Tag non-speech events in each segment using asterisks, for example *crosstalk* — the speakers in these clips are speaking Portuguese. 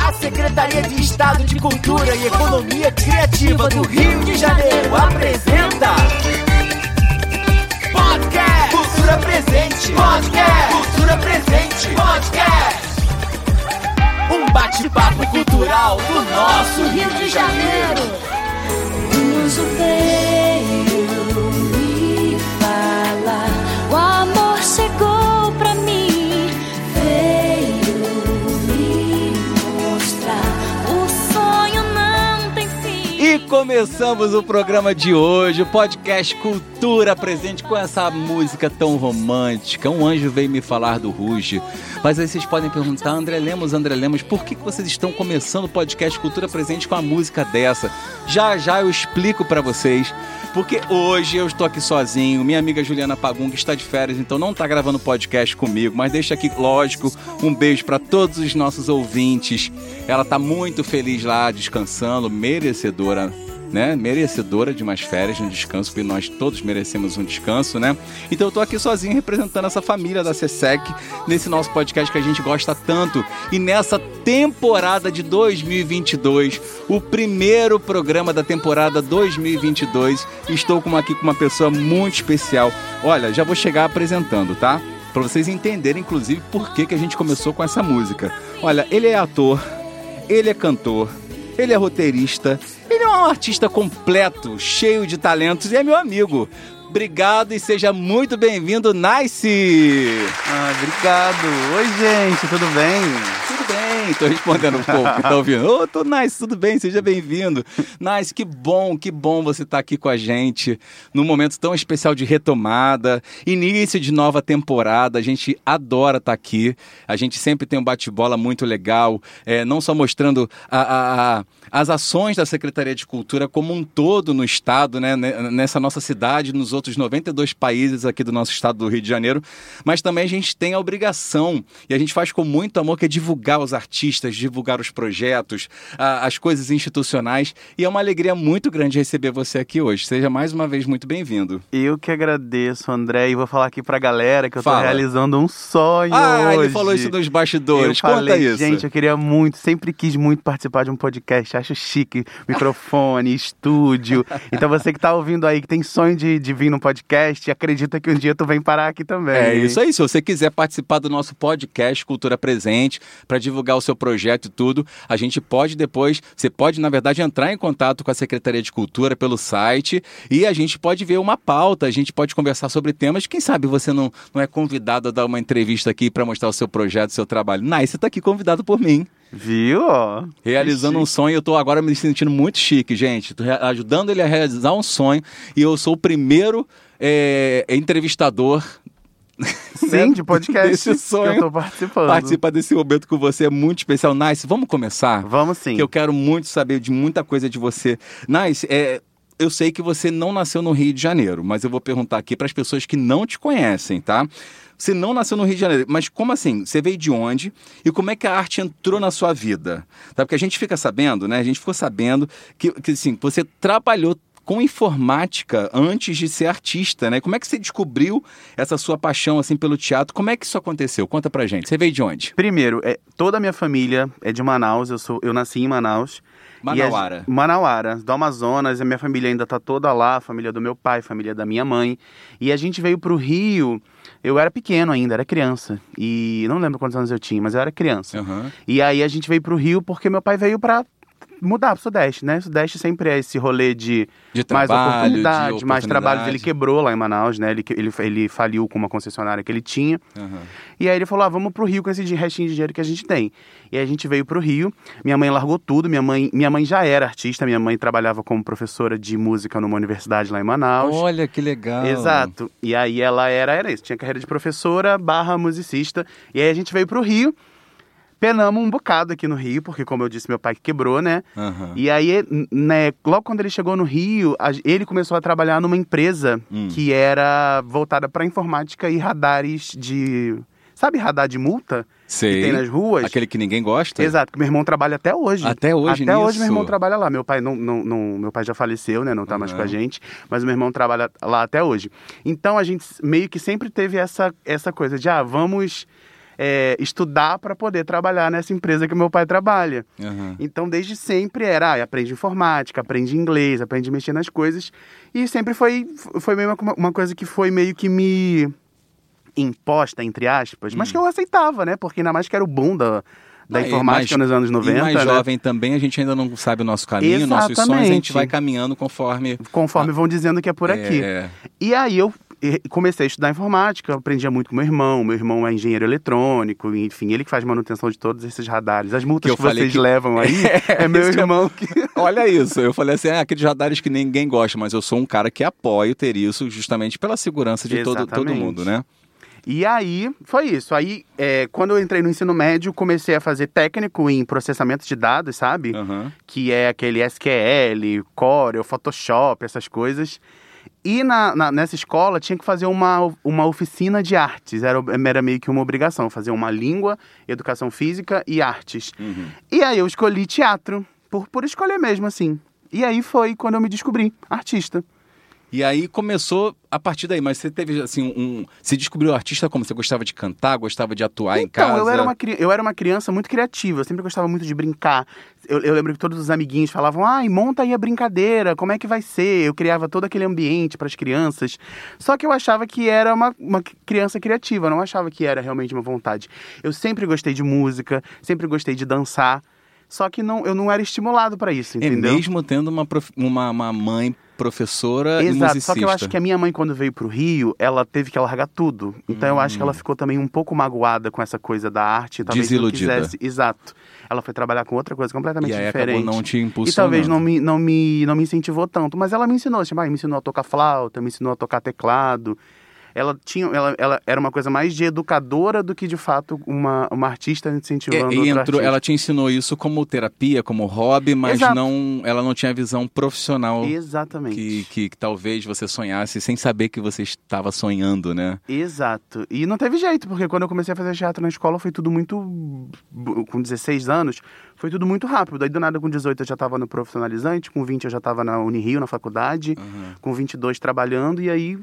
A Secretaria de Estado de Cultura e Economia Criativa do Rio de Janeiro apresenta Podcast. Cultura Presente. Podcast. Cultura Presente. Podcast. Um bate-papo cultural do nosso Rio de Janeiro começamos o programa de hoje, o podcast Cultura Presente com essa música tão romântica. Um anjo veio me falar do Ruge. Mas aí vocês podem perguntar, André Lemos, André Lemos, por que vocês estão começando o podcast Cultura Presente com a música dessa? Já já eu explico pra vocês. Porque hoje eu estou aqui sozinho, minha amiga Juliana Pagum, que está de férias, então não está gravando podcast comigo, mas deixa aqui, lógico, um beijo para todos os nossos ouvintes. Ela está muito feliz lá, descansando, merecedora né, merecedora de mais férias no descanso, porque nós todos merecemos um descanso, né? Então eu tô aqui sozinho representando essa família da CSEC nesse nosso podcast que a gente gosta tanto. E nessa temporada de 2022, o primeiro programa da temporada 2022, estou com aqui com uma pessoa muito especial. Olha, já vou chegar apresentando, tá? Para vocês entenderem, inclusive, por que, que a gente começou com essa música. Olha, ele é ator, ele é cantor, ele é roteirista, é um artista completo, cheio de talentos e é meu amigo. Obrigado e seja muito bem-vindo, Nice! Ah, obrigado. Oi, gente, tudo bem? Tudo bem, tô respondendo um pouco, tá ouvindo? Ô, tô Nice, tudo bem, seja bem-vindo. Nice, que bom, que bom você estar aqui com a gente num momento tão especial de retomada, início de nova temporada, a gente adora estar aqui, a gente sempre tem um bate-bola muito legal, é, não só mostrando a, a- a- as ações da Secretaria de Cultura como um todo no estado, né, ne- nessa nossa cidade, nos outros 92 países aqui do nosso estado do Rio de Janeiro, mas também a gente tem a obrigação, e a gente faz com muito amor, que é divulgar os artistas, divulgar os projetos, a- as coisas institucionais, e é uma alegria muito grande receber você aqui hoje. Seja mais uma vez muito bem-vindo. Eu que agradeço, André, e vou falar aqui pra galera que eu Fala. tô realizando um sonho Ah, hoje. ele falou isso nos bastidores, Eu conta falei, isso. gente, eu queria muito, sempre quis muito participar de um podcast, acho chique, *laughs* microfone, estúdio. Então você que tá ouvindo aí, que tem sonho de, de vir no podcast, acredita que um dia tu vem parar aqui também. É isso aí. Se você quiser participar do nosso podcast Cultura Presente, para divulgar o seu projeto e tudo, a gente pode depois, você pode, na verdade, entrar em contato com a Secretaria de Cultura pelo site e a gente pode ver uma pauta, a gente pode conversar sobre temas. Quem sabe você não, não é convidado a dar uma entrevista aqui para mostrar o seu projeto, o seu trabalho. Nice, você está aqui convidado por mim. Viu? Realizando um sonho, eu tô agora me sentindo muito chique, gente. Tô ajudando ele a realizar um sonho e eu sou o primeiro é, entrevistador Sim, de podcast Desse sonho. que eu tô participando. Participar desse momento com você é muito especial. Nice, vamos começar? Vamos sim. Que eu quero muito saber de muita coisa de você. Nice, é, eu sei que você não nasceu no Rio de Janeiro, mas eu vou perguntar aqui para as pessoas que não te conhecem, tá? Você não nasceu no Rio de Janeiro, mas como assim? Você veio de onde? E como é que a arte entrou na sua vida? Tá? Porque a gente fica sabendo, né? A gente ficou sabendo que, que assim, você trabalhou com informática antes de ser artista, né? Como é que você descobriu essa sua paixão assim pelo teatro? Como é que isso aconteceu? Conta pra gente. Você veio de onde? Primeiro, é, toda a minha família é de Manaus, eu, sou, eu nasci em Manaus. E a- Manauara. Manauara, do Amazonas, a minha família ainda tá toda lá, a família do meu pai, a família da minha mãe. E a gente veio pro Rio, eu era pequeno ainda, era criança. E não lembro quantos anos eu tinha, mas eu era criança. Aham. E aí a gente veio pro Rio porque meu pai veio pra mudar pro Sudeste, né? Sudeste sempre é esse rolê de, De mais trabalho, oportunidade, de mais trabalhos. Ele oportunidade. quebrou lá em Manaus, né? Ele, ele, ele faliu com uma concessionária que ele tinha. Aham. E aí ele falou: ah, vamos pro Rio com esse restinho de dinheiro que a gente tem. E aí a gente veio pro Rio. Minha mãe largou tudo. Minha mãe, minha mãe já era artista. Minha mãe trabalhava como professora de música numa universidade lá em Manaus. Olha que legal. Exato. E aí ela era, era isso, tinha carreira de professora barra musicista. E aí a gente veio pro Rio, penamos um bocado aqui no Rio, porque como eu disse, meu pai que quebrou, né? Aham. E aí, né, logo quando ele chegou no Rio, a- ele começou a trabalhar numa empresa Hum. que era voltada para informática e radares de. Sabe radar de multa? Sei. que tem nas ruas. Aquele que ninguém gosta? Exato, que meu irmão trabalha até hoje. Até hoje Até hoje nisso? meu irmão trabalha lá. Meu pai não, não, não- meu pai já faleceu, né? Não tá mais Uhum. com a gente, mas meu irmão trabalha lá até hoje. Então a gente meio que sempre teve essa, essa coisa de ah, vamos é, estudar para poder trabalhar nessa empresa que meu pai trabalha. Aham. Então, desde sempre era, ah, aprende informática, aprende inglês, aprende a mexer nas coisas. E sempre foi, foi meio uma, uma coisa que foi meio que me imposta, entre aspas, mas que eu aceitava, né? Porque ainda mais que era o boom da, da Hum. Ah, informática mais- nos anos 90, E mais né? jovem também, a gente ainda não sabe o nosso caminho, nossos sonhos, a gente Exatamente. vai caminhando conforme... Conforme vão dizendo que é por aqui. É, E aí eu comecei a estudar informática, aprendia muito com meu irmão. Meu irmão é engenheiro eletrônico, enfim, ele que faz manutenção de todos esses radares. As multas Que que, vocês que- levam aí *laughs* é, meu isso que eu- irmão que. *laughs* Olha isso, eu falei assim, ah, aqueles radares que ninguém gosta, mas eu sou um cara que apoio ter isso justamente pela segurança de todo, todo mundo, né? E aí, foi isso. Aí, eh, quando eu entrei no ensino médio, comecei a fazer técnico em processamento de dados, sabe? Aham. que é aquele SQL, Core, Photoshop, essas coisas. E na, na- nessa escola tinha que fazer uma, uma oficina de artes, era, era meio que uma obrigação, fazer uma língua, educação física e artes. Uhum. E aí eu escolhi teatro, por, por escolher mesmo, assim. E aí foi quando eu me descobri artista. E aí começou a partir daí, mas você teve assim um. Se descobriu artista como? Você gostava de cantar, gostava de atuar em Então, casa? eu era, uma, cri- eu era uma criança muito criativa, eu sempre gostava muito de brincar. Eu, eu lembro que todos os amiguinhos falavam, ai, monta aí a brincadeira, como é que vai ser? Eu criava todo aquele ambiente para as crianças. Só que eu achava que era uma, uma criança criativa, eu não achava que era realmente uma vontade. Eu sempre gostei de música, sempre gostei de dançar, só que não, eu não era estimulado para isso, É entendeu? mesmo tendo uma, prof- uma, uma mãe professora e Exato, musicista. só que eu acho que a minha mãe, quando veio pro Rio, ela teve que largar tudo. Então eu acho que ela ficou também um pouco maguada com essa coisa da arte. Talvez não Hum. Desiludida. quisesse. Exato. Ela foi trabalhar com outra coisa completamente E aí diferente. acabou não te impulsionando. E talvez não me, não, me, não me incentivou tanto. Mas ela me ensinou, ah, me ensinou a tocar flauta, me ensinou a tocar teclado. Ela tinha, ela, ela era uma coisa mais de educadora do que de fato uma, uma artista É, incentivando e outra entrou, artista. ela te ensinou isso como terapia, como hobby, mas Exato. não, ela não tinha visão profissional Exatamente. que, que, que talvez você sonhasse sem saber que você estava sonhando, né? Exato. E não teve jeito, porque quando eu comecei a fazer teatro na escola foi tudo muito. Com 16 anos, foi tudo muito rápido. Aí do nada, com 18 eu já estava no profissionalizante, com 20 eu já estava na Unirio, na faculdade, com 22 trabalhando, e aí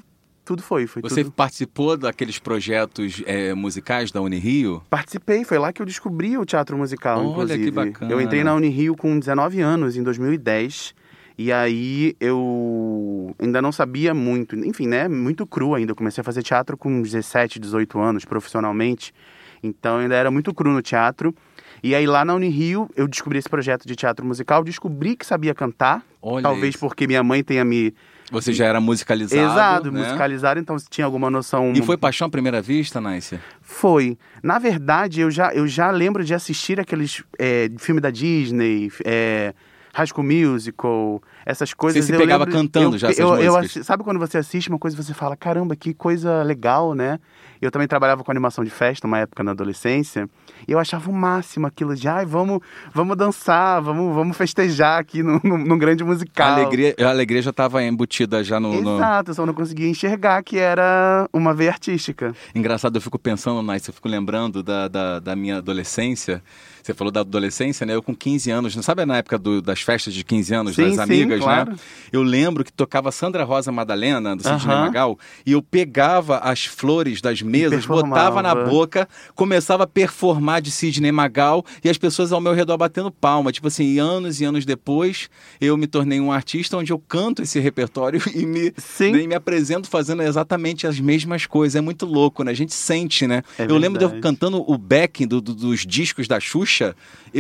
tudo foi. foi Você tudo... participou daqueles projetos é, musicais da Unirio? Participei, foi lá que eu descobri o teatro musical, Olha, inclusive. que bacana. Eu entrei na Unirio com 19 anos, em 2010. E aí eu ainda não sabia muito, enfim, né? Muito cru ainda. Eu comecei a fazer teatro com 17, 18 anos, profissionalmente. Então ainda era muito cru no teatro. E aí lá na Unirio eu descobri esse projeto de teatro musical, descobri que sabia cantar. Olha talvez isso. porque minha mãe tenha me. Você já era musicalizado, Exato, né? musicalizado, então tinha alguma noção. E foi paixão à primeira vista, Nice? Foi. Na verdade, eu já, eu já lembro de assistir aqueles é, filme da Disney, é, High School Musical, essas coisas. Você se pegava lembro- cantando eu, já essas eu, eu Sabe quando você assiste uma coisa e você fala, caramba, que coisa legal, né? Eu também trabalhava com animação de festa, uma época na adolescência, e eu achava o máximo aquilo de, ai, vamos, vamos dançar, vamos, vamos festejar aqui num, num, grande musical. A alegria, a alegria já estava embutida já no, no- Exato, eu só não conseguia enxergar que era uma veia artística. Engraçado, eu fico pensando, Nice, eu fico lembrando da, da, da minha adolescência. Você falou da adolescência, né? Eu com 15 anos, não sabe na época do- das festas de 15 anos, Sim, das sim, amigas, claro. né? Eu lembro que tocava Sandra Rosa Madalena, do Sidney Aham. Magal, e eu pegava as flores das mesas, botava na boca, começava a performar de Sidney Magal e as pessoas ao meu redor batendo palma. Tipo assim, anos e anos depois, eu me tornei um artista onde eu canto esse repertório *laughs* e me, né, e me apresento fazendo exatamente as mesmas coisas. É muito louco, né? A gente sente, né? É eu lembro de eu verdade. cantando o backing do- do- dos discos da Xuxa, eu,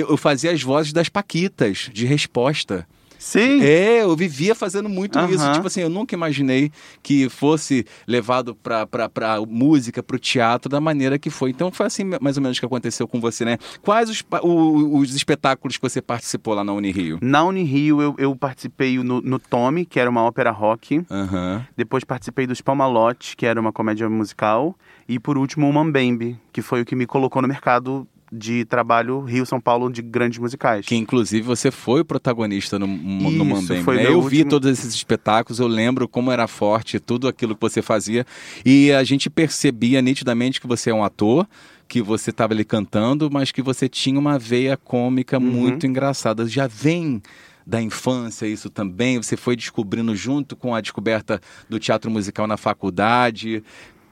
eu fazia as vozes das Paquitas, de resposta. Sim. É, eu vivia fazendo muito Aham. isso. Tipo assim, eu nunca imaginei que fosse levado pra, pra, pra música, pro teatro, da maneira que foi. Então foi assim mais ou menos que aconteceu com você, né? Quais os, o- os espetáculos que você participou lá na Unirio? Na Unirio eu, eu participei no, no Tommy, que era uma ópera rock. Aham. Depois participei dos Palmalote, que era uma comédia musical. E por último o Mambembe, que foi o que me colocou no mercado de trabalho Rio-São Paulo de grandes musicais. Que inclusive você foi o protagonista no, no Isso, Mambembe, foi né? Eu vi último- todos esses espetáculos, eu lembro como era forte tudo aquilo que você fazia e a gente percebia nitidamente que você é um ator, que você estava ali cantando, mas que você tinha uma veia cômica Uhum. muito engraçada. Já vem da infância isso também? Você foi descobrindo junto com a descoberta do teatro musical na faculdade?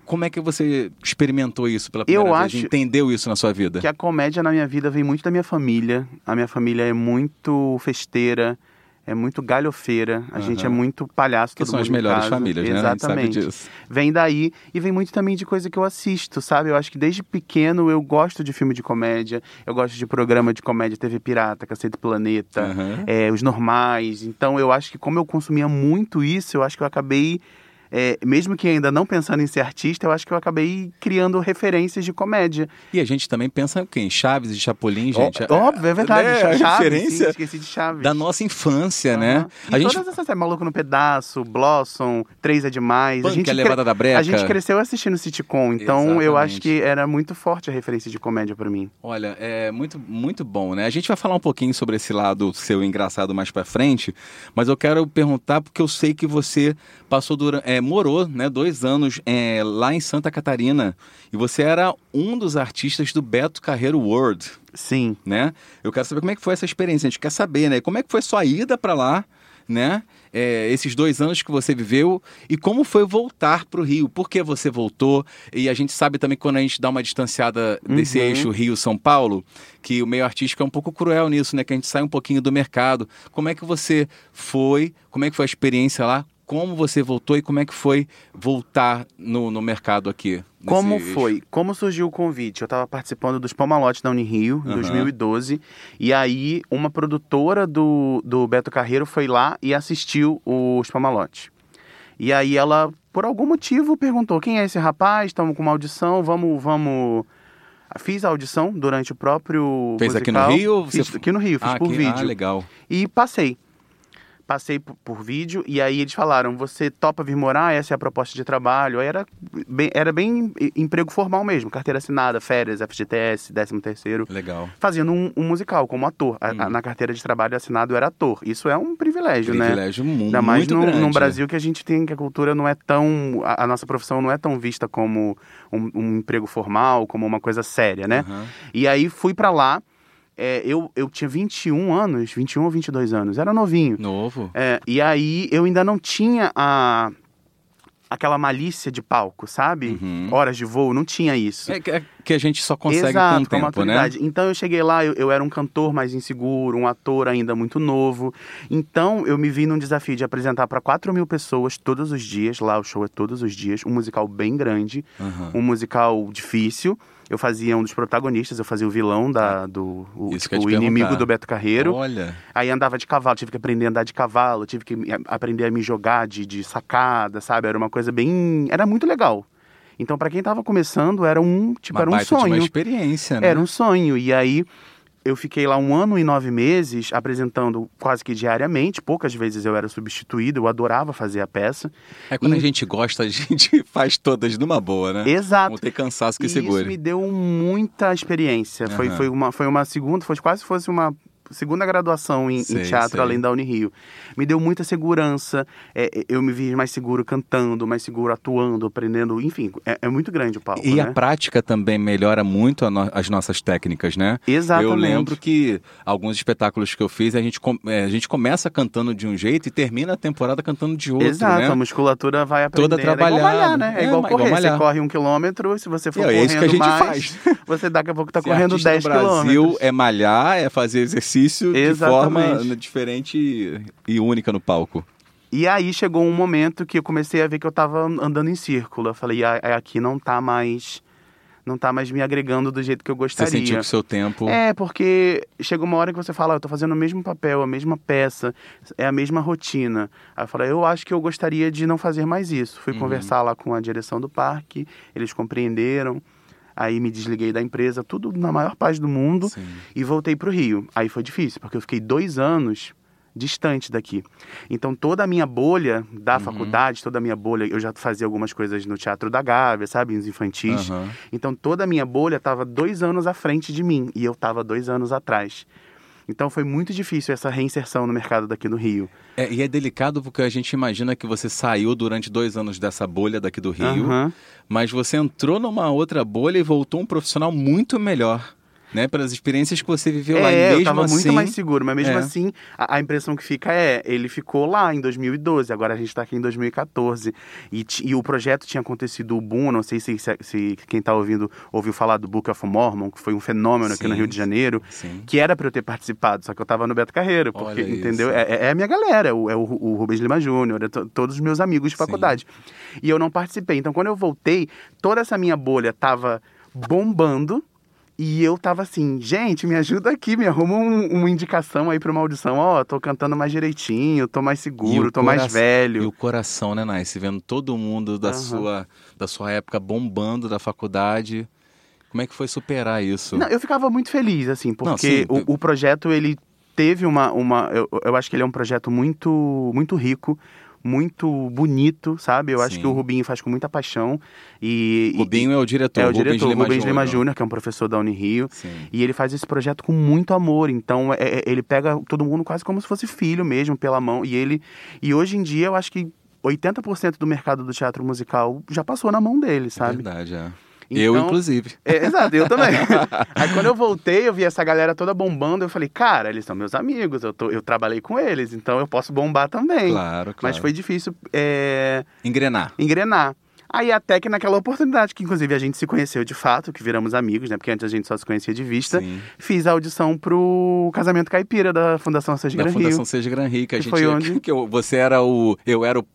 Como é que você experimentou isso pela primeira Eu vez? acho Entendeu isso na sua vida? Que a comédia na minha vida vem muito da minha família. A minha família é muito festeira, é muito galhofeira. A gente é muito palhaço, Que são as melhores casa. famílias, né? Exatamente. disso. Vem daí e vem muito também de coisa que eu assisto, sabe? Eu acho que desde pequeno eu gosto de filme de comédia, eu gosto de programa de comédia, TV Pirata, Cacete Planeta, Aham. é, os normais. Então eu acho que como eu consumia muito isso, eu acho que eu acabei, é, mesmo que ainda não pensando em ser artista, eu acho que eu acabei criando referências de comédia. E a gente também pensa em Chaves e Chapolin, gente. Ó, Óbvio, é verdade. Né? A Chaves, referência sim, esqueci de Chaves. da nossa infância, né? Aham. E A gente todas essas séries, Maluco no Pedaço, Blossom, Três é Demais. Punk, a gente a levada da breca. A gente cresceu assistindo sitcom, então eu Exatamente. acho que era muito forte a referência de comédia pra mim. Olha, é muito, muito bom, né? A gente vai falar um pouquinho sobre esse lado seu engraçado mais pra frente, mas eu quero perguntar porque eu sei que você passou durante, é, morou, né, dois anos é, lá em Santa Catarina e você era um dos artistas do Beto Carreiro World, Sim. né? Eu quero saber como é que foi essa experiência. A gente quer saber, né? Como é que foi sua ida pra lá, né? É, esses dois anos que você viveu e como foi voltar pro Rio? Por que você voltou? E a gente sabe também quando a gente dá uma distanciada desse Uhum. eixo Rio-São Paulo, que o meio artístico é um pouco cruel nisso, né? Que a gente sai um pouquinho do mercado. Como é que você foi? Como é que foi a experiência lá? Como você voltou e como é que foi voltar no, no mercado aqui? Como foi? Como surgiu o convite? Eu estava participando dos Pomalotes da Unirio, em Aham. 2012, e aí uma produtora do, do Beto Carreiro foi lá e assistiu os Pomalotes. E aí ela, por algum motivo, perguntou, quem é esse rapaz? Estamos com uma audição, vamos... vamos... Fiz a audição durante o próprio Fez aqui no musical. Rio você Fiz aqui no Rio, fiz Ah, por que- vídeo. Ah, legal. E passei. Passei por, por vídeo e aí eles falaram: você topa vir morar? Essa é a proposta de trabalho. Aí era bem, era bem emprego formal mesmo, carteira assinada, férias, FGTS, 13 terceiro. Legal. Fazendo um, um musical como ator. A- a- Hum. na carteira de trabalho assinado era ator. Isso é um privilégio, né? Privilégio mu- Ainda mais muito no, grande. num Brasil que a gente tem que a cultura não é tão. A, a nossa profissão não é tão vista como um, um emprego formal, como uma coisa séria, né? Aham. E aí fui pra lá. É, eu, eu tinha 21 anos, 21 ou 22 anos, era novinho. Novo. É, e aí eu ainda não tinha a aquela malícia de palco, sabe? Uhum. Horas de voo, não tinha isso. É que- é que a gente só consegue Exato, com o tempo, né? Então eu cheguei lá, eu, eu era um cantor mais inseguro, um ator ainda muito novo. Então eu me vi num desafio de apresentar para 4 mil pessoas todos os dias. Lá o show é todos os dias, um musical bem grande, Aham. um musical difícil. Eu fazia um dos protagonistas, eu fazia o vilão da, do o, tipo, o inimigo do Beto Carreiro. Olha, Aí andava de cavalo, tive que aprender a andar de cavalo, tive que aprender a me jogar de, de sacada, sabe? Era uma coisa bem. Era muito legal. Então, pra quem tava começando, era um. Tipo, uma era um de uma sonho. experiência, né? Era um sonho. E aí eu fiquei lá um ano e nove meses apresentando quase que diariamente. Poucas vezes eu era substituído, eu adorava fazer a peça. É quando a E- gente gosta, a gente *laughs* faz todas numa boa, né? Exato. Não tem cansaço que e segure. isso me deu muita experiência. Foi, Aham. foi, uma, foi uma segunda, foi quase fosse uma segunda graduação em, em teatro sei. além da Unirio. Me deu muita segurança. é, é, eu me vi mais seguro cantando, mais seguro atuando, aprendendo. Enfim, é, é muito grande o palco. E né? a prática também melhora muito no- as nossas técnicas, né? Exatamente. Eu lembro que alguns espetáculos que eu fiz, a gente, é, a gente começa cantando de um jeito e termina a temporada cantando de outro, Exato, né? a musculatura vai aprendendo. Toda É igual malhar, trabalhada. né? É, É, igual igual correr. malhar. Você corre um quilômetro, se você for é correndo isso que a gente mais, faz. *laughs* você daqui a pouco tá Ser correndo artista 10 no Brasil quilômetros. é malhar, é fazer exercício de forma Exatamente. diferente e única no palco. E aí chegou um momento que eu comecei a ver que eu tava andando em círculo. Eu falei, ah, é, aqui não tá mais. Não tá mais me agregando do jeito que eu Você gostaria. sentiu que o seu tempo. É, porque chega uma hora que você fala, ah, eu tô fazendo o mesmo papel, a mesma peça, é a mesma rotina. Aí eu falei, eu acho que eu gostaria de não fazer mais isso. Fui Uhum. conversar lá com a direção do parque, eles compreenderam. Aí me desliguei da empresa, tudo na maior paz do mundo, Sim. e voltei pro Rio. Aí foi difícil, porque eu fiquei dois anos distante daqui. Então toda a minha bolha da Uhum. faculdade, toda a minha bolha, eu já fazia algumas coisas no Teatro da Gávea, sabe, nos infantis. Aham. Então toda a minha bolha estava dois anos à frente de mim e eu estava dois anos atrás. Então foi muito difícil essa reinserção no mercado daqui no Rio. É, e é delicado porque a gente imagina que você saiu durante dois anos dessa bolha daqui do Rio, Aham. mas você entrou numa outra bolha e voltou um profissional muito melhor, né? Pelas experiências que você viveu lá. E É, mesmo eu tava assim, muito mais seguro, mas mesmo É. assim, a, a impressão que fica é, ele ficou lá em 2012, agora a gente tá aqui em 2014, e, e o projeto tinha acontecido o boom, não sei se, se, se quem tá ouvindo ouviu falar do Book of Mormon, que foi um fenômeno aqui no Sim. Rio de Janeiro, Sim. que era pra eu ter participado, só que eu tava no Beto Carreiro, porque, Olha entendeu? É, é- é a minha galera, é o, é o, o Rubens Lima Júnior, é to- todos os meus amigos de Sim. faculdade. E eu não participei. Então, quando eu voltei, toda essa minha bolha tava bombando, e eu tava assim, gente, me ajuda aqui, me arruma um- uma indicação aí pra uma audição. Ó, tô cantando mais direitinho, tô mais seguro, tô mais velho. E o coração, né, Nice? Vendo todo mundo da, Aham. sua, da sua época bombando da faculdade. Como é que foi superar isso? Não, eu ficava muito feliz, assim, Não, porque sim. o, o projeto, ele teve uma... uma eu, eu acho que ele é um projeto muito, muito rico, muito bonito, sabe? Eu acho Sim. que o Rubinho faz com muita paixão. E, e- Rubinho é o diretor, é o Rubens diretor, Lima Rubens Lima Júnior. Que é um professor da Unirio. Sim. E ele faz esse projeto com muito amor. Então, é- é- ele pega todo mundo quase como se fosse filho mesmo, pela mão. E ele. E hoje em dia, eu acho que 80% do mercado do teatro musical já passou na mão dele, sabe? Verdade, é. Eu, Então- inclusive. É, exato, eu também. *laughs* Aí quando eu voltei, eu vi essa galera toda bombando, eu falei, cara, eles são meus amigos, eu, tô, eu trabalhei com eles, então eu posso bombar também. Claro, claro. Mas foi difícil é, Engrenar. engrenar. Aí até que naquela oportunidade, que inclusive a gente se conheceu de fato, que viramos amigos, né? Porque antes a gente só se conhecia de vista. Sim. Fiz a audição pro Casamento Caipira da Fundação Da Gran Fundação Rio. Seja Gran Rio, que a gente. foi onde? Que eu- você era o. Eu era o.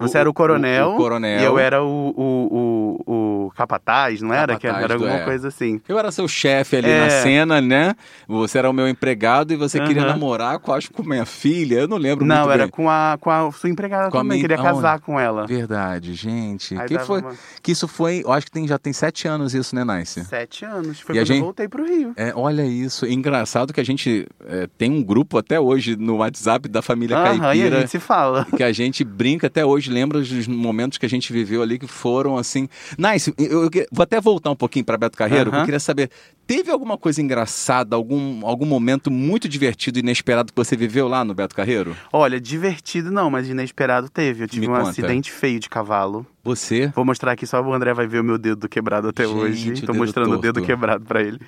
Você era o coronel, O, coronel. e eu era o, o, o, o capataz, não era? Que Capataz era do- alguma é. coisa assim. Eu era seu chefe ali É. na cena, né? Você era o meu empregado e você queria Aham. namorar com, acho, com minha filha. Eu não lembro Não, muito era bem. com a, com a sua empregada Com a também, minha- queria casar com ela. Verdade, gente. Aí Que, foi, uma- que isso foi, eu acho que tem, já tem sete anos isso, né, Nice? Sete anos. Foi E a quando gente- eu voltei pro Rio. É, olha isso. Engraçado que a gente é, tem um grupo até hoje no WhatsApp da família Aham, e a Caipira. gente se fala. que a gente brinca até hoje, lembra dos momentos que a gente viveu ali que foram assim. Nice, eu, eu vou até voltar um pouquinho para Beto Carreiro, que eu queria saber, teve alguma coisa engraçada, algum, algum momento muito divertido e inesperado que você viveu lá no Beto Carreiro? Olha, divertido não, mas inesperado teve. Eu tive Me um conta. acidente feio de cavalo. Você? Vou mostrar aqui, só o André vai ver o meu dedo quebrado até Gente, hoje. dedo mostrando o dedo torto. quebrado pra ele.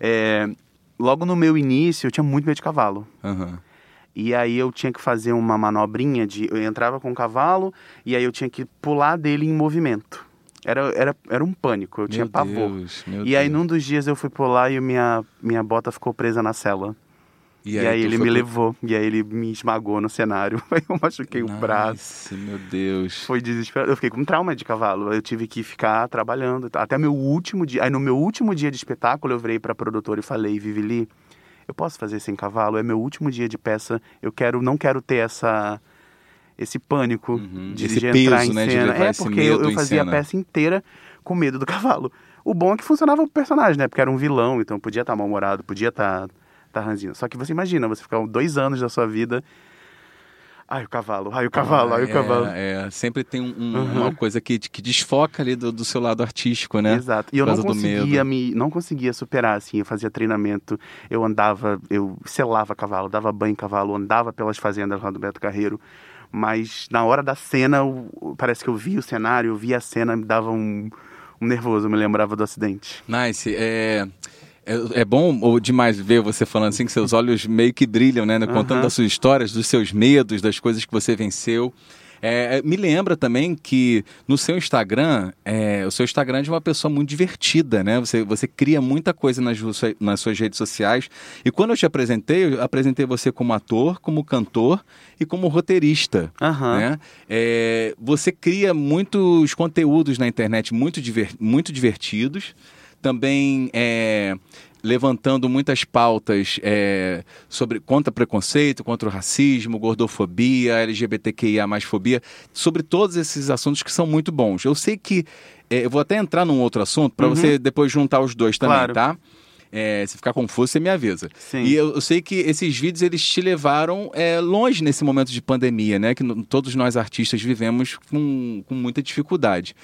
É, logo no meu início, eu tinha muito medo de cavalo. Aham. E aí eu tinha que fazer uma manobrinha de. Eu entrava com o cavalo e aí eu tinha que pular dele em movimento. Era, era, era um pânico, eu tinha Meu pavor. Deus, E aí Deus. num dos dias eu fui pular e minha, minha bota ficou presa na cela. E, aí, tu ele foi me pro- levou. E aí ele me esmagou no cenário. Aí *laughs* eu machuquei o braço. Nice, meu Deus. Foi desesperado. Eu fiquei com trauma de cavalo. Eu tive que ficar trabalhando. Até meu último dia. Aí no meu último dia de espetáculo, eu virei pra produtora e falei, Vivili, eu posso fazer sem cavalo? É meu último dia de peça. Eu quero, não quero ter essa esse pânico Uhum. de, Esse de peso, entrar em né, de cena. é porque eu, eu fazia a peça inteira com medo do cavalo. O bom é que funcionava o personagem, né? Porque era um vilão, então podia estar mal-humorado, podia estar tá ranzinho. Só que você imagina, você ficar dois anos da sua vida. Ai, o cavalo, ai, o cavalo, ai, o É, cavalo. É, sempre tem um- um- Uhum. uma coisa que, que desfoca ali do, do seu lado artístico, né? Exato. E eu não conseguia me, não conseguia superar assim. Eu fazia treinamento, eu andava, eu selava cavalo, dava banho em cavalo, andava pelas fazendas lá do Beto Carreiro. Mas na hora da cena, eu- parece que eu vi o cenário, eu vi a cena, me dava um, um nervoso, eu me lembrava do acidente. Nice. É, é, é bom ou demais ver você falando assim, que seus olhos meio que brilham, né? Contando das suas histórias, dos seus medos, das coisas que você venceu. É, me lembra também que no seu Instagram, é, o seu Instagram é de uma pessoa muito divertida, né? Você, você cria muita coisa nas, nas suas redes sociais. E quando eu te apresentei, eu apresentei você como ator, como cantor e como roteirista. Aham. né? É, você cria muitos conteúdos na internet muito, diver- muito divertidos, também é, levantando muitas pautas é, sobre contra preconceito, contra o racismo, gordofobia, LGBTQIA mais fobia, sobre todos esses assuntos que são muito bons. Eu sei que é, eu vou até entrar num outro assunto para Uhum. você depois juntar os dois também, Claro. tá? É, se ficar confuso, você me avisa. Sim. E eu, eu sei que esses vídeos eles te levaram é, longe nesse momento de pandemia, né? Que todos nós artistas vivemos com, com muita dificuldade.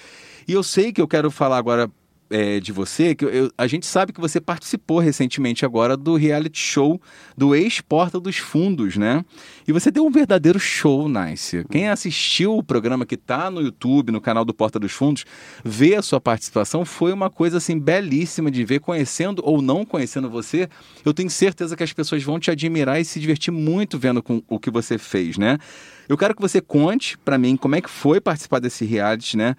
E eu sei que eu quero falar agora é, de você, que eu- a gente sabe que você participou recentemente agora do reality show do ex-Porta dos Fundos, né? E você deu um verdadeiro show, Nice. Quem assistiu o programa que tá no YouTube, no canal do Porta dos Fundos, ver a sua participação foi uma coisa assim belíssima de ver, conhecendo ou não conhecendo você. Eu tenho certeza que as pessoas vão te admirar e se divertir muito vendo com o que você fez, né? Eu quero que você conte pra mim como é que foi participar desse reality, né?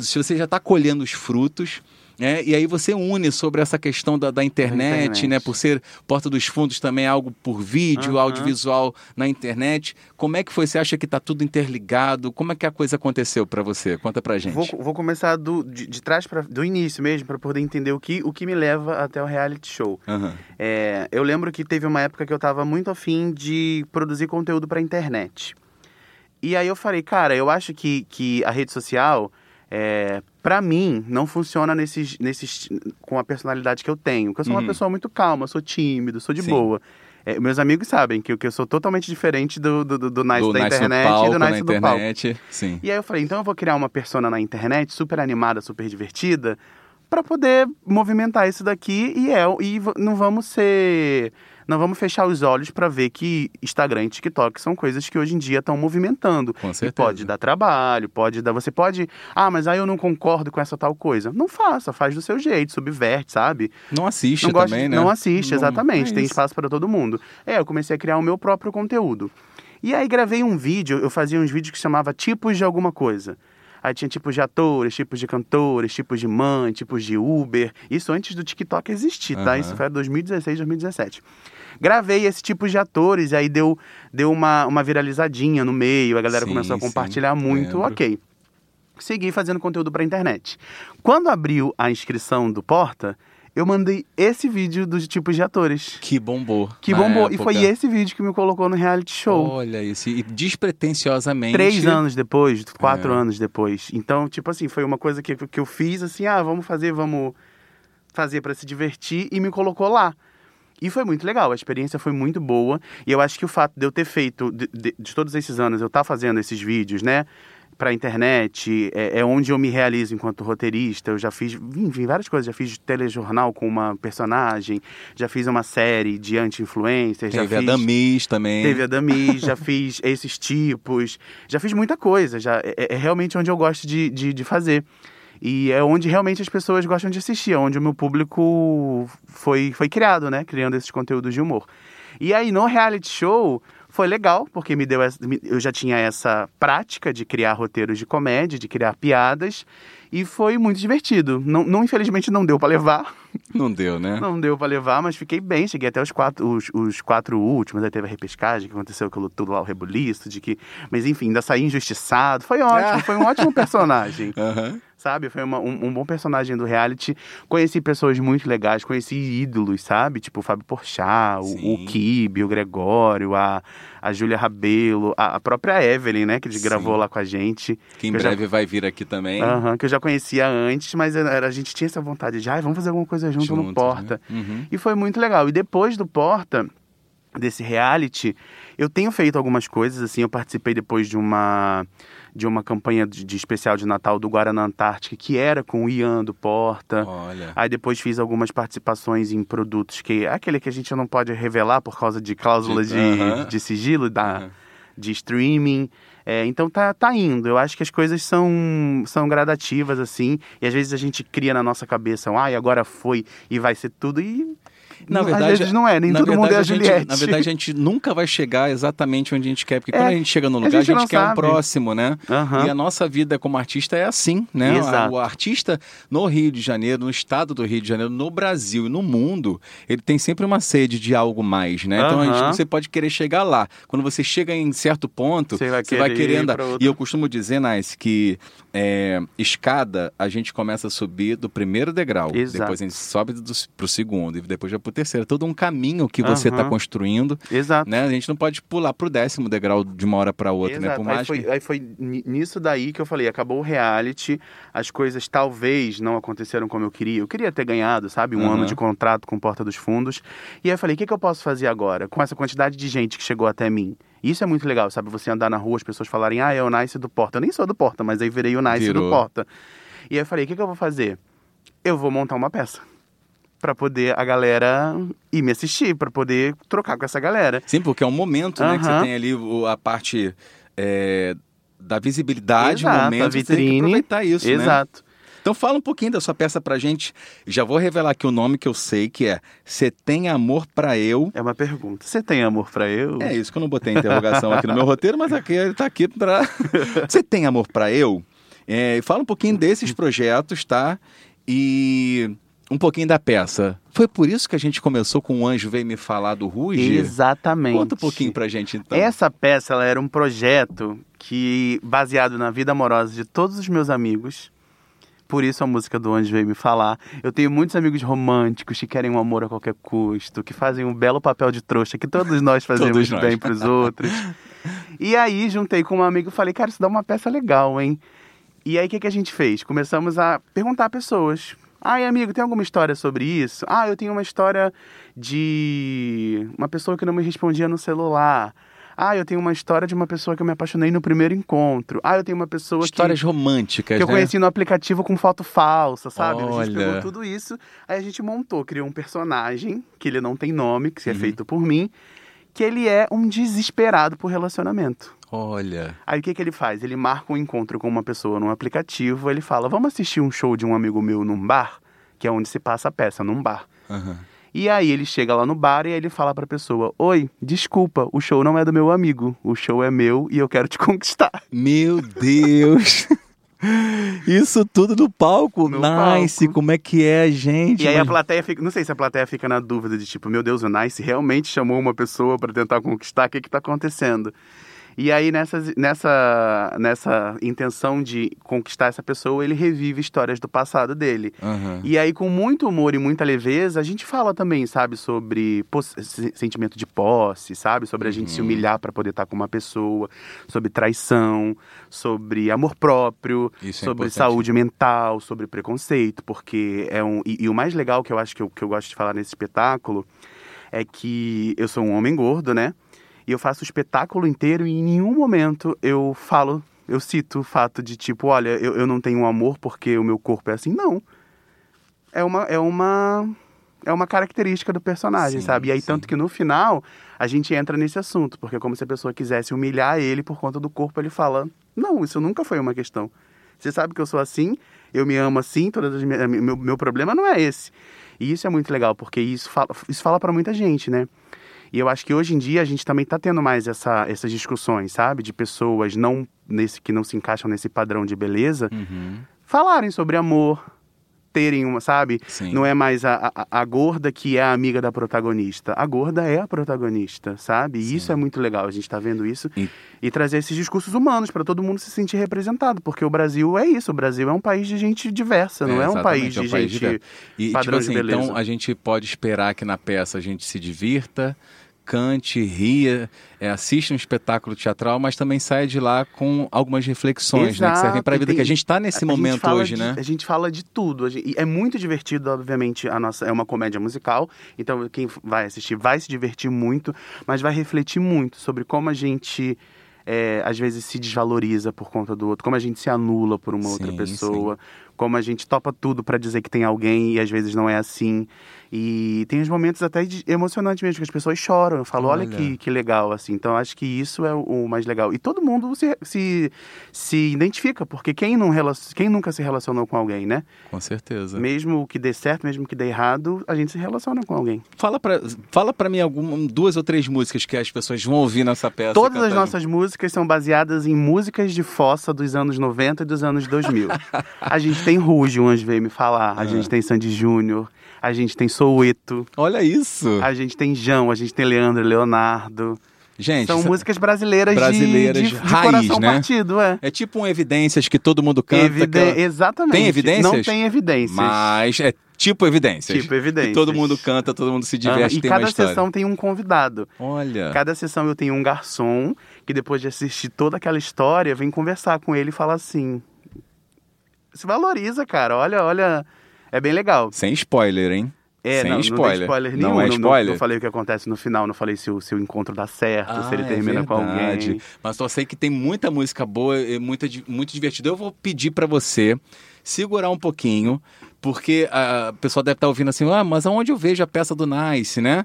Se você já tá colhendo os frutos. Né? e aí você une sobre essa questão da, da internet, internet. né? Por ser Porta dos Fundos também é algo por vídeo, Aham. audiovisual na internet. Como é que foi? Você acha que tá tudo interligado? Como é que a coisa aconteceu pra você? Conta pra gente. Vou, vou começar do, de, de trás para do início mesmo, para poder entender o que, o que me leva até o reality show. Aham. É, eu lembro que teve uma época que eu tava muito afim de produzir conteúdo pra internet. E aí eu falei, cara, eu acho que, que a rede social, é, para mim, não funciona nesses, nesses, com a personalidade que eu tenho. Porque eu sou Uhum. uma pessoa muito calma, sou tímido, sou de Sim. boa. É, meus amigos sabem que, eu- que eu sou totalmente diferente do, do, do, do Nice do da Nice internet palco, e do Nice do palco. internet. Sim. E aí eu falei, então eu vou criar uma persona na internet super animada, super divertida, pra poder movimentar isso daqui e é e não vamos ser não vamos fechar os olhos pra ver que Instagram e TikTok são coisas que hoje em dia estão movimentando. Com E certeza. pode dar trabalho, pode dar, você pode, ah, mas aí eu não concordo com essa tal coisa. Não faça, faz do seu jeito, subverte, sabe? Não assiste não também, de- né? Não assiste, Não- exatamente. é tem espaço para todo mundo. É, eu comecei a criar o meu próprio conteúdo. E aí gravei um vídeo, eu fazia uns vídeos que chamava tipos de alguma coisa. Aí tinha tipos de atores, tipos de cantores, tipos de mãe, tipos de Uber. Isso antes do TikTok existir, tá? Aham. Isso foi 2016, 2017. Gravei esse tipo de atores, e aí deu, deu uma, uma viralizadinha no meio, a galera Sim, começou a sim, compartilhar muito, lembro. ok. Segui fazendo conteúdo pra internet. Quando abriu a inscrição do Porta, eu mandei esse vídeo dos tipos de atores. Que bombou. Que bombou. E época. foi esse vídeo que me colocou no reality show. Olha isso. E despretensiosamente. Três anos depois, quatro É. anos depois. Então, tipo assim, foi uma coisa que, que eu fiz assim, ah, vamos fazer, vamos fazer pra se divertir e me colocou lá. E foi muito legal, a experiência foi muito boa. E eu acho que o fato de eu ter feito, de, de- de todos esses anos, eu estar fazendo esses vídeos, né? Pra internet, é, é onde eu me realizo enquanto roteirista. Eu já fiz, enfim, várias coisas. Já fiz telejornal com uma personagem, já fiz uma série de anti-influencers, já Teve a fiz... Damis também. Teve a Damis, já *laughs* fiz esses tipos, já fiz muita coisa, já é, é realmente onde eu gosto de, de, de fazer. E é onde realmente as pessoas gostam de assistir, é onde o meu público foi, foi criado, né? Criando esses conteúdos de humor. E aí no reality show foi legal, porque me deu eu já tinha essa prática de criar roteiros de comédia, de criar piadas, e foi muito divertido. Não, não infelizmente não deu para levar, *laughs* Não deu, né? não deu pra levar, mas fiquei bem. Cheguei até os quatro, os, os quatro últimos. Aí teve a repescagem que aconteceu aquilo tudo lá, o rebuliço, de que. Mas enfim, ainda saí injustiçado. Foi ótimo, *laughs* foi um ótimo personagem. Aham. Sabe? Foi uma- um, um bom personagem do reality. Conheci pessoas muito legais, conheci ídolos, sabe? Tipo o Fábio Porchat, o, o Kibe, o Gregório, a, a Júlia Rabelo, a, a própria Evelyn, né? Que Sim. gravou lá com a gente. Que em já- breve vai vir aqui também. Aham, que eu já conhecia antes, mas era- a gente tinha essa vontade de, ai, vamos fazer alguma coisa junto, no Juntos, Porta. né? Uhum. E foi muito legal. E depois do Porta, desse reality, eu tenho feito algumas coisas, assim, eu participei depois de uma de uma campanha de, de especial de Natal do Guaraná Antártica, que era com o Ian do Porta. Olha. Aí depois fiz algumas participações em produtos que aquele que a gente não pode revelar por causa de cláusula De- de, aham. de sigilo da, Aham. de streaming. É, então tá, tá indo. Eu acho que as coisas são, são gradativas, assim. E às vezes a gente cria na nossa cabeça, ai, agora foi e vai ser tudo. E Na verdade, às vezes não é, nem todo mundo é a verdade, gente- Juliette. na verdade, a gente nunca vai chegar exatamente onde a gente quer. Porque quando É, a gente chega no a lugar, a gente gente, não quer um sabe. próximo, né? Aham. E a nossa vida como artista é assim, né? Exato. O artista no Rio de Janeiro, no estado do Rio de Janeiro, no Brasil e no mundo, ele tem sempre uma sede de algo mais, né? Então a gente- você pode querer chegar lá. Quando você chega em certo ponto, Você vai você vai outro. E eu costumo dizer, Nice, que é, escada a gente começa a subir do primeiro degrau. Exato. Depois a gente sobe do, pro segundo, e depois já pro terceira. Todo um caminho que você está Aham. construindo, Exato. né? A gente não pode pular pro décimo degrau de uma hora para outra, né? Exato. Por aí, mais foi, que... aí foi ni- nisso daí que eu falei, acabou o reality, as coisas talvez não aconteceram como eu queria. Eu queria ter ganhado, sabe, um Aham. ano de contrato com Porta dos Fundos. E aí eu falei, o que, que eu posso fazer agora com essa quantidade de gente que chegou até mim? Isso é muito legal, sabe? Você andar na rua, as pessoas falarem, ah, é o Nice do Porta. Eu nem sou do Porta, mas aí virei o Nice Virou. do Porta. E aí eu falei, o que, que eu vou fazer? Eu vou montar uma peça. Pra poder a galera ir me assistir, pra poder trocar com essa galera. Sim, porque é um momento, né? Que você tem ali a parte é, da visibilidade, Exato, momento, a você tem que vitrine. aproveitar isso, né? Exato. Então fala um pouquinho da sua peça pra gente. Já vou revelar aqui o nome que eu sei, que é Você Tem Amor Pra Eu. É uma pergunta. Você tem amor pra eu? É isso que eu não botei interrogação aqui no meu roteiro, mas aqui ele tá aqui pra... *laughs* Você tem amor pra eu? É, fala um pouquinho desses projetos, tá? E um pouquinho da peça. Foi por isso que a gente começou com o Anjo Veio Me Falar do Ruge? Exatamente. Conta um pouquinho pra gente, então. Essa peça ela era um projeto que baseado na vida amorosa de todos os meus amigos. Por isso a música do Anjo veio me falar. Eu tenho muitos amigos românticos que querem um amor a qualquer custo, que fazem um belo papel de trouxa que todos nós *laughs* fazemos Todos nós. bem pros outros. E aí juntei com um amigo e falei, cara, isso dá uma peça legal, hein? E aí o que, que a gente fez? Começamos a perguntar a pessoas. Ai, amigo, tem alguma história sobre isso? Ah, eu tenho uma história de uma pessoa que não me respondia no celular. Ah, eu tenho uma história de uma pessoa que eu me apaixonei no primeiro encontro. Ah, eu tenho uma pessoa Histórias que, românticas, que eu né? conheci no aplicativo com foto falsa, sabe? A gente Olha. pegou tudo isso, aí a gente montou, criou um personagem, que ele não tem nome, que é Uhum. feito por mim, que ele é um desesperado por relacionamento. Olha, Aí o que, que ele faz? Ele marca um encontro com uma pessoa num aplicativo, ele fala, vamos assistir um show de um amigo meu num bar, que é onde se passa a peça, num bar. aham. E aí ele chega lá no bar e aí ele fala pra pessoa, oi, desculpa, o show não é do meu amigo, o show é meu e eu quero te *laughs* conquistar. Meu Deus! *laughs* Isso tudo no palco. No nice, palco. como é que é, gente? E aí a Mas- plateia fica, não sei se a plateia fica na dúvida de tipo, meu Deus, o Nice realmente chamou uma pessoa pra tentar conquistar, o que que tá acontecendo? E aí nessa, nessa, nessa intenção de conquistar essa pessoa, ele revive histórias do passado dele. Aham. E aí, com muito humor e muita leveza, a gente fala também, sabe, sobre sentimento de posse, sabe? Sobre a gente Uhum. se humilhar para poder estar com uma pessoa, sobre traição, sobre amor próprio, Isso é sobre importante. saúde mental, sobre preconceito, porque é um. E, e o mais legal que eu acho que eu, que eu gosto de falar nesse espetáculo é que eu sou um homem gordo, né? E eu faço o espetáculo inteiro e em nenhum momento eu falo, eu cito o fato de tipo, olha, eu, eu não tenho amor porque o meu corpo é assim. Não. É uma, é uma, é uma característica do personagem, Sim, sabe? E aí, sim. tanto que no final, a gente entra nesse assunto, porque é como se a pessoa quisesse humilhar ele por conta do corpo, ele fala, não, isso nunca foi uma questão. Você sabe que eu sou assim, eu me amo assim, todas as minhas- meu, meu problema não é esse. E isso é muito legal, porque isso fala, isso fala para muita gente, né? E eu acho que hoje em dia a gente também está tendo mais essa, essas discussões, sabe? De pessoas não nesse que não se encaixam nesse padrão de beleza, Uhum. falarem sobre amor, terem uma, sabe? Sim. Não é mais a, a, a gorda que é a amiga da protagonista. A gorda é a protagonista, sabe? E isso é muito legal, a gente tá vendo isso. E- E, trazer esses discursos humanos para todo mundo se sentir representado. Porque o Brasil é isso, o Brasil é um país de gente diversa, não é, um país é de um país gente diverso. E, tipo assim, de beleza. então a gente pode esperar que na peça a gente se divirta, cante, ria, é, assista um espetáculo teatral, mas também saia de lá com algumas reflexões, né? Que servem para a Exato, vida, tem- que a gente está nesse A momento hoje, de- né? A gente fala de tudo. gente- e é muito divertido, obviamente, a nossa é uma comédia musical, então quem vai assistir vai se divertir muito, mas vai refletir muito sobre como a gente é, às vezes se desvaloriza por conta do outro, como a gente se anula por uma outra Sim, pessoa, como a gente topa tudo pra dizer que tem alguém e às vezes não é assim. E tem uns momentos até emocionantes mesmo, que as pessoas choram. Eu falo, olha, Olha. que, que legal, assim. Então, acho que isso é o, o mais legal. E todo mundo se, se, se identifica, porque quem, não, rela- quem nunca se relacionou com alguém, né? Com certeza. Mesmo que dê certo, mesmo que dê errado, a gente se relaciona com alguém. Fala pra, fala pra mim alguma, duas ou três músicas que as pessoas vão ouvir nessa peça. Todas as nossas músicas são baseadas em músicas de fossa dos anos 90 e dos anos 2000. *laughs* a gente tem Ruge, um anjo veio me falar. A Ah. gente tem Sandy Júnior. A gente tem Soueto. Olha isso! A gente tem João. A gente tem Leandro e Leonardo. Gente, São isso- músicas brasileiras, de- Brasileiras, de, de, raiz, coração né? partido, é. é tipo um evidências que todo mundo canta. Evide- Exatamente. Tem evidências? Não tem evidências. Mas é tipo evidências. Tipo evidências. Todo mundo canta, todo mundo se Ah, diverte, e tem cada sessão tem um convidado. Olha. Cada sessão eu tenho um garçom que depois de assistir toda aquela história, vem conversar com ele e fala assim: se valoriza, cara. Olha, olha, é bem legal. Sem spoiler, hein? É, Sem não, spoiler. não spoiler Não nenhum. é não- spoiler? Não, falei o que acontece no final, não falei se o, se o encontro dá certo, se ele Ah, termina é com alguém. Mas só sei que tem muita música boa e muita, muito divertida. Eu vou pedir pra você segurar um pouquinho, porque a pessoa deve estar ouvindo assim, ah, mas aonde eu vejo a peça do Nice, né?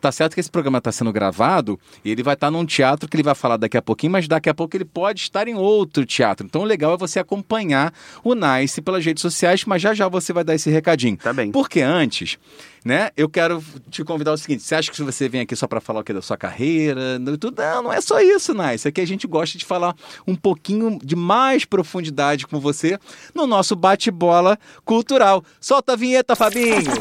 Tá certo que esse programa está sendo gravado e ele vai estar num teatro que ele vai falar daqui a pouquinho, mas daqui a pouco ele pode estar em outro teatro. Então o legal é você acompanhar o Nice pelas redes sociais, mas já já você vai dar esse recadinho. Tá bem. Porque antes, né, eu quero te convidar ao seguinte: você acha que você vem aqui só para falar o que da sua carreira? Não, não é só isso, Nice. Aqui a gente gosta de falar um pouquinho de mais profundidade com você no nosso bate-bola cultural. Solta a vinheta, Fabinho!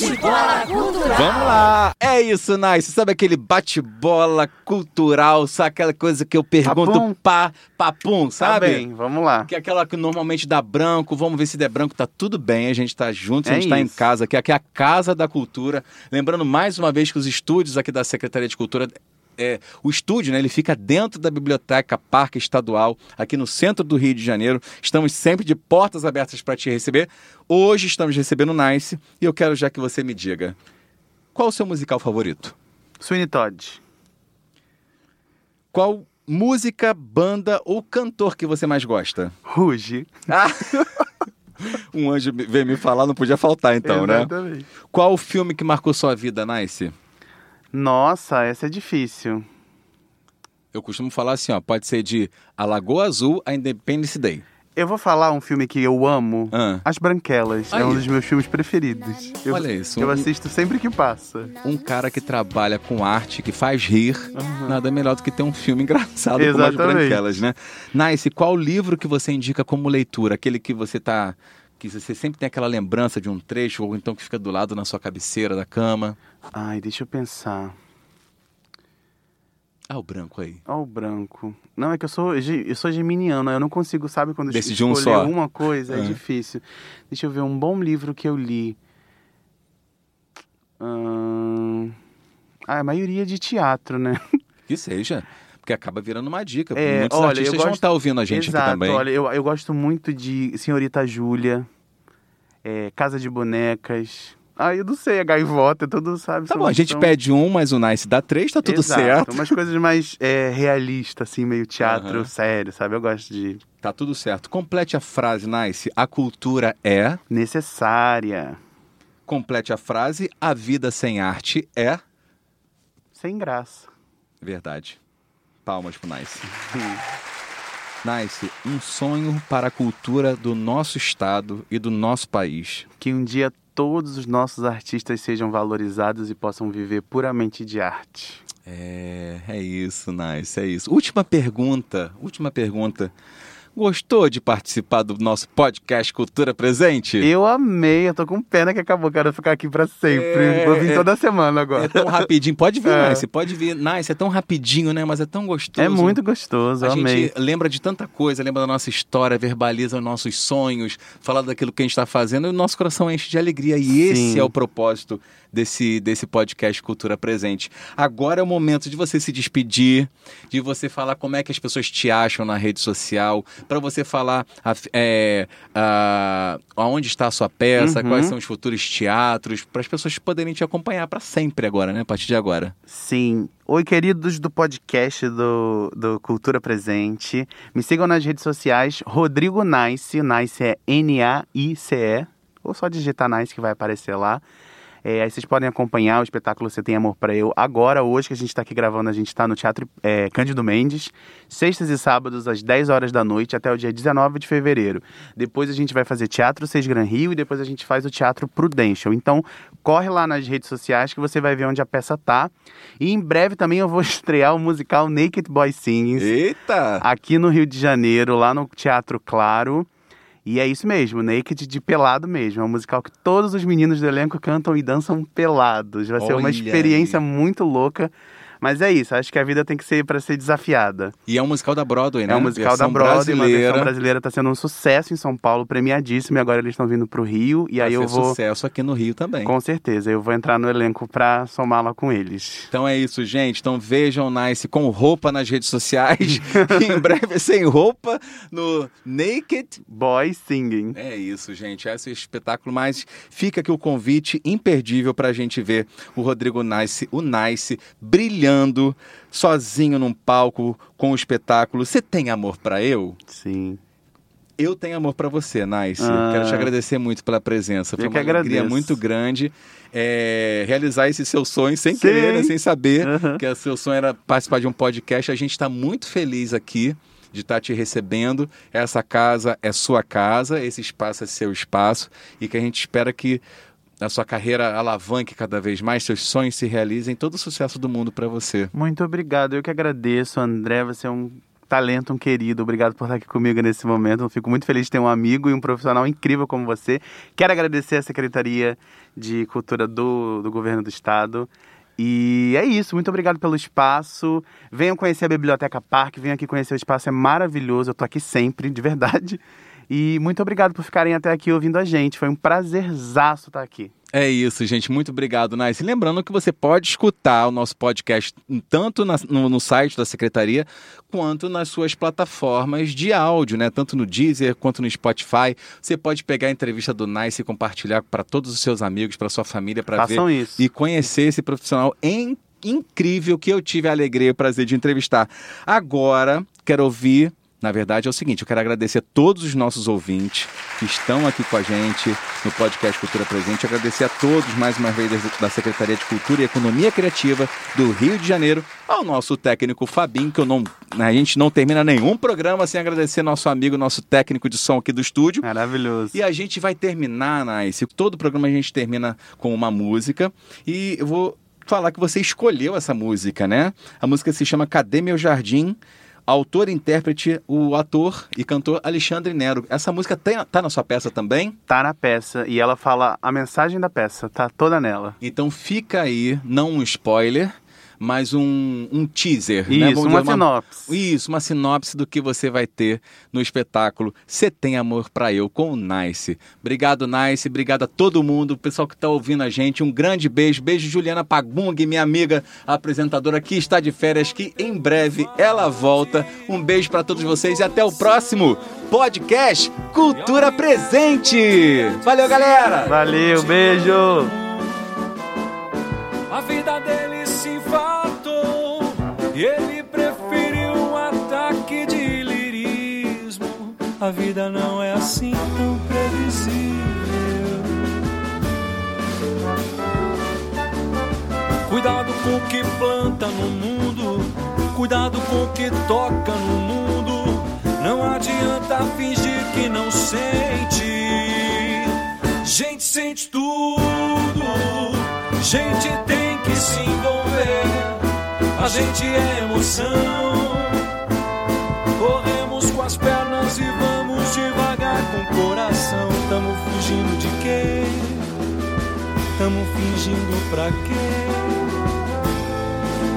Bate-bola cultural. Vamos lá! É isso, Nice. Sabe aquele bate-bola cultural? Sabe aquela coisa que eu pergunto Papum. pá, papum, Tá sabe? bem, vamos lá. Que é aquela que normalmente dá branco, vamos ver se der branco, tá tudo bem, a gente tá junto, a É gente tá em isso. casa, que aqui é a Casa da Cultura. Lembrando mais uma vez que os estúdios aqui da Secretaria de Cultura, é, o estúdio, né, ele fica dentro da Biblioteca Parque Estadual, aqui no centro do Rio de Janeiro. Estamos sempre de portas abertas para te receber. Hoje estamos recebendo o Nice e eu quero já que você me diga, qual o seu musical favorito? Sweeney Todd. Qual música, banda ou cantor que você mais gosta? Ruge. Ah! *laughs* um anjo veio me falar, não podia faltar então, né? Exatamente. Qual o filme que marcou sua vida, Nice? Nossa, essa é difícil. Eu costumo falar assim, ó, pode ser de A Lagoa Azul a Independence Day. Eu vou falar um filme que eu amo. Ah. As Branquelas. Aí. É um dos meus filmes preferidos. Eu, Olha isso, Eu um- assisto sempre que passa. Um cara que trabalha com arte, que faz rir, nada melhor do que ter um filme *laughs* engraçado como As Exatamente. Branquelas, né? Nice, qual livro que você indica como leitura? Aquele que você tá... Que você sempre tem aquela lembrança de um trecho, ou então que fica do lado na sua cabeceira da cama. Ai, deixa eu pensar. Ah, o branco aí. Ó o branco. Não, é que eu sou, eu sou geminiana, eu não consigo, sabe, quando eu Decidir um escolher só. uma coisa, é Ah. difícil. Deixa eu ver, um bom livro que eu li. Ahn, Ah, a maioria de teatro, né? *laughs* Que seja. Porque acaba virando uma dica. É, Muitos olha, artistas eu vão gosto- estar ouvindo a gente Exato, aqui também. olha, eu, eu gosto muito de Senhorita Júlia, é, Casa de Bonecas. Ah, eu não sei, a gaivota, tudo, sabe? Tá bom, a gente são- pede um, mas o Nice dá três, tá tudo Exato, certo. Umas coisas mais é, realistas, assim, meio teatro Aham. sério, sabe? Eu gosto de Tá tudo certo. Complete a frase, Nice. A cultura é. necessária, Complete a frase. A vida sem arte é. sem graça. Verdade. Palmas pro Nice. Nice, um sonho para a cultura do nosso estado e do nosso país. Que um dia todos os nossos artistas sejam valorizados e possam viver puramente de arte. É, é isso, Nice, é isso. Última pergunta, última pergunta. Gostou de participar do nosso podcast Cultura Presente? Eu amei, eu tô com pena que acabou, quero ficar aqui pra sempre. É, Vou vir é- toda semana É agora. tão rapidinho. Pode vir, *laughs* É. Nice, pode vir. Nice, é tão rapidinho, né? Mas é tão gostoso. É muito gostoso, A amei. gente lembra de tanta coisa, lembra da nossa história, verbaliza os nossos sonhos, fala daquilo que a gente está fazendo e o nosso coração enche de alegria. E esse Sim. é o propósito desse, desse podcast Cultura Presente. Agora é o momento de você se despedir, de você falar como é que as pessoas te acham na rede social, para você falar a- é, a- aonde está a sua peça, Uhum. quais são os futuros teatros, para as pessoas poderem te acompanhar para sempre agora, né? A partir de agora. Sim. Oi, queridos do podcast do, do Cultura Presente. Me sigam nas redes sociais, Rodrigo Nice, Nice é N-A-I-C-E, ou só digitar Nice que vai aparecer lá. É, aí vocês podem acompanhar o espetáculo Você Tem Amor Pra Eu. Agora, hoje que a gente está aqui gravando, a gente está no Teatro é, Cândido Mendes, sextas e sábados, às 10 horas da noite, até o dia 19 de fevereiro. Depois a gente vai fazer Teatro Seis Gran Rio e depois a gente faz o Teatro Prudential. Então, corre lá nas redes sociais que você vai ver onde a peça tá. E em breve também eu vou *laughs* estrear o musical Naked Boy Sings Eita! aqui no Rio de Janeiro, lá no Teatro Claro. E é isso mesmo, Naked de pelado mesmo. É um musical que todos os meninos do elenco cantam e dançam pelados. Vai ser uma experiência aí. muito louca. Mas é isso, acho que a vida tem que ser para ser desafiada. E é um musical da Broadway, né? É um musical Versão da Broadway, brasileira. uma versão brasileira tá sendo um sucesso em São Paulo, premiadíssimo, e agora eles estão vindo pro Rio, e Vai aí eu vou... sucesso aqui no Rio também. Com certeza, eu vou entrar no elenco pra somar lá com eles. Então é isso, gente. Então vejam Nice com roupa nas redes sociais. *laughs* e em breve sem roupa no Naked. Boy Singing. É isso, gente. Esse é o espetáculo. Mas fica aqui o convite imperdível pra gente ver o Rodrigo Nice, o Nice, brilhando sozinho num palco com o espetáculo. Você tem amor pra eu? Sim. Eu tenho amor pra você, Nice. Ah. Quero te agradecer muito pela presença. Foi Eu uma alegria agradeço. muito grande é, realizar esse seu sonho sem Sim. querer, né, sem saber Aham. que o seu sonho era participar de um podcast. A gente está muito feliz aqui de estar te recebendo. Essa casa é sua casa, esse espaço é seu espaço e que a gente espera que a sua carreira alavanque cada vez mais, seus sonhos se realizem, todo o sucesso do mundo para você. Muito obrigado, eu que agradeço, André, você é um talento, um querido, obrigado por estar aqui comigo nesse momento, eu fico muito feliz de ter um amigo e um profissional incrível como você. Quero agradecer a Secretaria de Cultura do, do Governo do Estado, e é isso, muito obrigado pelo espaço. Venham conhecer a Biblioteca Parque, venham aqui conhecer o espaço, é maravilhoso. Eu tô aqui sempre, de verdade. E muito obrigado por ficarem até aqui ouvindo a gente. Foi um prazerzaço estar aqui. É isso, gente. Muito obrigado, Nice. Lembrando que você pode escutar o nosso podcast tanto na- no, no site da Secretaria quanto nas suas plataformas de áudio, né? Tanto no Deezer quanto no Spotify. Você pode pegar a entrevista do Nice e compartilhar para todos os seus amigos, para sua família, para ver isso. e conhecer esse profissional em- incrível que eu tive a alegria e o prazer de entrevistar. Agora, quero ouvir. Na verdade, é o seguinte: eu quero agradecer a todos os nossos ouvintes que estão aqui com a gente no podcast Cultura Presente. Agradecer a todos, mais uma vez, da Secretaria de Cultura e Economia Criativa do Rio de Janeiro, ao nosso técnico Fabinho, que eu não, a gente não termina nenhum programa sem agradecer nosso amigo, nosso técnico de som aqui do estúdio. Maravilhoso. E a gente vai terminar, Nice. Todo programa a gente termina com uma música. E eu vou falar que você escolheu essa música, né? A música se chama Cadê Meu Jardim? Autor, intérprete, o ator e cantor Alexandre Nero. Essa música tem, tá na sua peça também? Tá na peça e ela fala a mensagem da peça, tá toda nela. Então fica aí, não um spoiler, mas um, um teaser. né? Isso, Vamos uma dizer, sinopse. Isso, uma sinopse do que você vai ter no espetáculo Você Tem Amor Pra Eu com o Nice. Obrigado, Nice. Obrigado a todo mundo, o pessoal que está ouvindo a gente. Um grande beijo. Beijo, Juliana Pagung, minha amiga apresentadora que está de férias, que em breve ela volta. Um beijo para todos vocês e até o próximo podcast Cultura Presente. Valeu, galera! Valeu, beijo! A vida dele e ele preferiu um ataque de lirismo. A vida não é assim tão previsível. Cuidado com o que planta no mundo, cuidado com o que toca no mundo. Não adianta fingir que não sente. Gente sente tudo, gente tem que se envolver. A gente é emoção. Corremos com as pernas e vamos devagar com o coração. Tamo fugindo de quê? Tamo fingindo pra quê?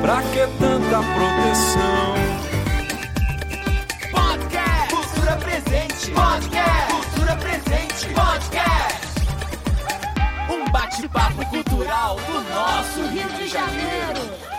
Pra que tanta proteção? Podcast Cultura Presente. Podcast Cultura Presente. Podcast. Um bate-papo cultural do nosso Rio de Janeiro.